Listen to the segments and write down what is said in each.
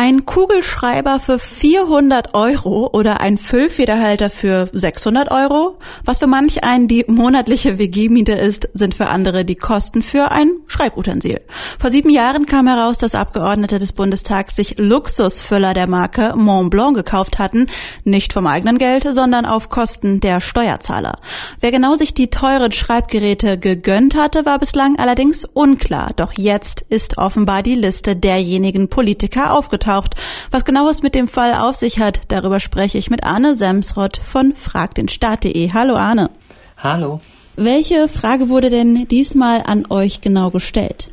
Ein Kugelschreiber für 400 Euro oder ein Füllfederhalter für 600 Euro? Was für manch einen die monatliche WG-Miete ist, sind für andere die Kosten für ein Schreibutensil. Vor sieben Jahren kam heraus, dass Abgeordnete des Bundestags sich Luxusfüller der Marke Mont Blanc gekauft hatten, nicht vom eigenen Geld, sondern auf Kosten der Steuerzahler. Wer genau sich die teuren Schreibgeräte gegönnt hatte, war bislang allerdings unklar. Doch jetzt ist offenbar die Liste derjenigen Politiker aufgetaucht aufgetaucht. Was genau es mit dem Fall auf sich hat, darüber spreche ich mit Arne Semsrott von fragdenstaat.de. Hallo Arne. Hallo. Welche Frage wurde denn diesmal an euch genau gestellt?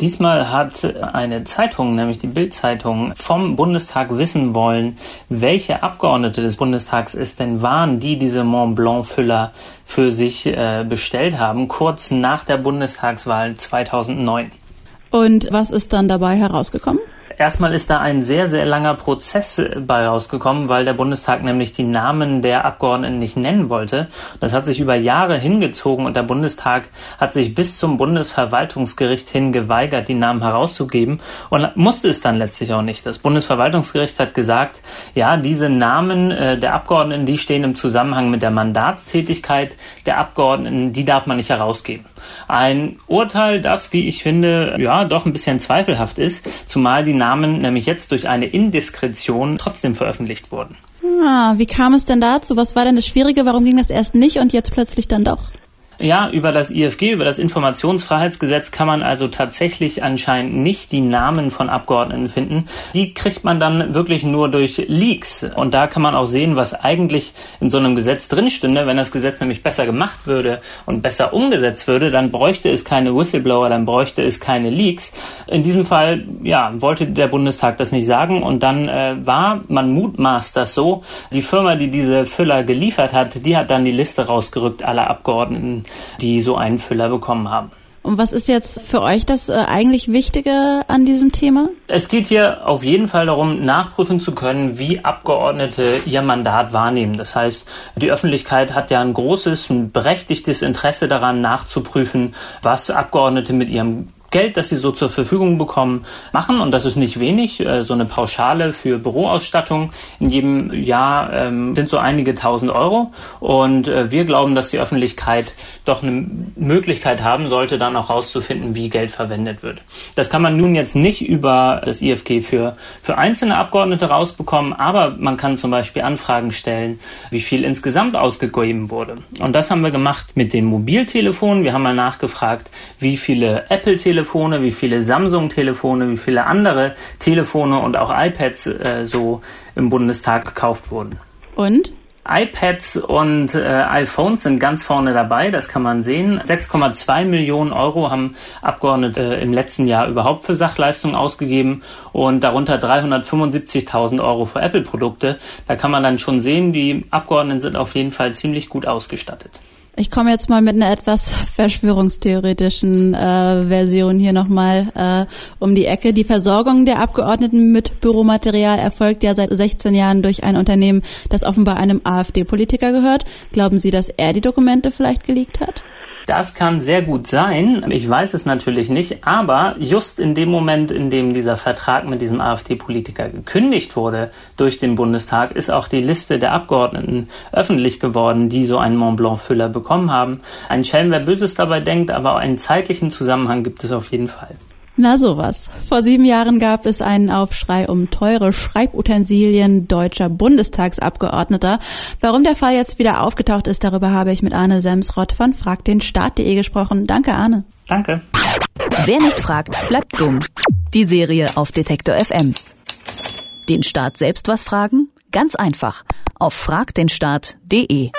Diesmal hat eine Zeitung, nämlich die Bild-Zeitung, vom Bundestag wissen wollen, welche Abgeordnete des Bundestags es denn waren, die diese Mont Blanc-Füller für sich äh, bestellt haben, kurz nach der Bundestagswahl 2009. Und was ist dann dabei herausgekommen? Erstmal ist da ein sehr, sehr langer Prozess bei rausgekommen, weil der Bundestag nämlich die Namen der Abgeordneten nicht nennen wollte. Das hat sich über Jahre hingezogen und der Bundestag hat sich bis zum Bundesverwaltungsgericht hin geweigert, die Namen herauszugeben und musste es dann letztlich auch nicht. Das Bundesverwaltungsgericht hat gesagt, ja, diese Namen äh, der Abgeordneten, die stehen im Zusammenhang mit der Mandatstätigkeit der Abgeordneten, die darf man nicht herausgeben. Ein Urteil, das, wie ich finde, ja, doch ein bisschen zweifelhaft ist, zumal die Namen Namen nämlich jetzt durch eine Indiskretion trotzdem veröffentlicht wurden. Ah, wie kam es denn dazu? Was war denn das Schwierige? Warum ging das erst nicht und jetzt plötzlich dann doch? Ja, über das IFG, über das Informationsfreiheitsgesetz kann man also tatsächlich anscheinend nicht die Namen von Abgeordneten finden. Die kriegt man dann wirklich nur durch Leaks. Und da kann man auch sehen, was eigentlich in so einem Gesetz drinstünde. Wenn das Gesetz nämlich besser gemacht würde und besser umgesetzt würde, dann bräuchte es keine Whistleblower, dann bräuchte es keine Leaks. In diesem Fall, ja, wollte der Bundestag das nicht sagen. Und dann äh, war, man mutmaßt das so, die Firma, die diese Füller geliefert hat, die hat dann die Liste rausgerückt aller Abgeordneten die so einen Füller bekommen haben. Und was ist jetzt für euch das äh, eigentlich Wichtige an diesem Thema? Es geht hier auf jeden Fall darum, nachprüfen zu können, wie Abgeordnete ihr Mandat wahrnehmen. Das heißt, die Öffentlichkeit hat ja ein großes, ein berechtigtes Interesse daran, nachzuprüfen, was Abgeordnete mit ihrem Geld, das sie so zur Verfügung bekommen, machen. Und das ist nicht wenig. Äh, so eine Pauschale für Büroausstattung in jedem Jahr ähm, sind so einige tausend Euro. Und äh, wir glauben, dass die Öffentlichkeit doch eine Möglichkeit haben sollte, dann auch herauszufinden, wie Geld verwendet wird. Das kann man nun jetzt nicht über das IFG für, für einzelne Abgeordnete rausbekommen, aber man kann zum Beispiel Anfragen stellen, wie viel insgesamt ausgegeben wurde. Und das haben wir gemacht mit den Mobiltelefonen. Wir haben mal nachgefragt, wie viele Apple-Telefone Telefone, wie viele Samsung-Telefone, wie viele andere Telefone und auch iPads äh, so im Bundestag gekauft wurden. Und? iPads und äh, iPhones sind ganz vorne dabei, das kann man sehen. 6,2 Millionen Euro haben Abgeordnete äh, im letzten Jahr überhaupt für Sachleistungen ausgegeben und darunter 375.000 Euro für Apple-Produkte. Da kann man dann schon sehen, die Abgeordneten sind auf jeden Fall ziemlich gut ausgestattet. Ich komme jetzt mal mit einer etwas verschwörungstheoretischen äh, Version hier nochmal äh, um die Ecke. Die Versorgung der Abgeordneten mit Büromaterial erfolgt ja seit 16 Jahren durch ein Unternehmen, das offenbar einem AfD-Politiker gehört. Glauben Sie, dass er die Dokumente vielleicht geleakt hat? Das kann sehr gut sein. Ich weiß es natürlich nicht. Aber just in dem Moment, in dem dieser Vertrag mit diesem AfD-Politiker gekündigt wurde durch den Bundestag, ist auch die Liste der Abgeordneten öffentlich geworden, die so einen Mont Blanc-Füller bekommen haben. Ein Schelm, wer Böses dabei denkt, aber einen zeitlichen Zusammenhang gibt es auf jeden Fall. Na sowas. Vor sieben Jahren gab es einen Aufschrei um teure Schreibutensilien deutscher Bundestagsabgeordneter. Warum der Fall jetzt wieder aufgetaucht ist, darüber habe ich mit Arne Semsrott von fragdenstaat.de gesprochen. Danke, Arne. Danke. Wer nicht fragt, bleibt dumm. Die Serie auf Detektor FM. Den Staat selbst was fragen? Ganz einfach. Auf fragdenstaat.de.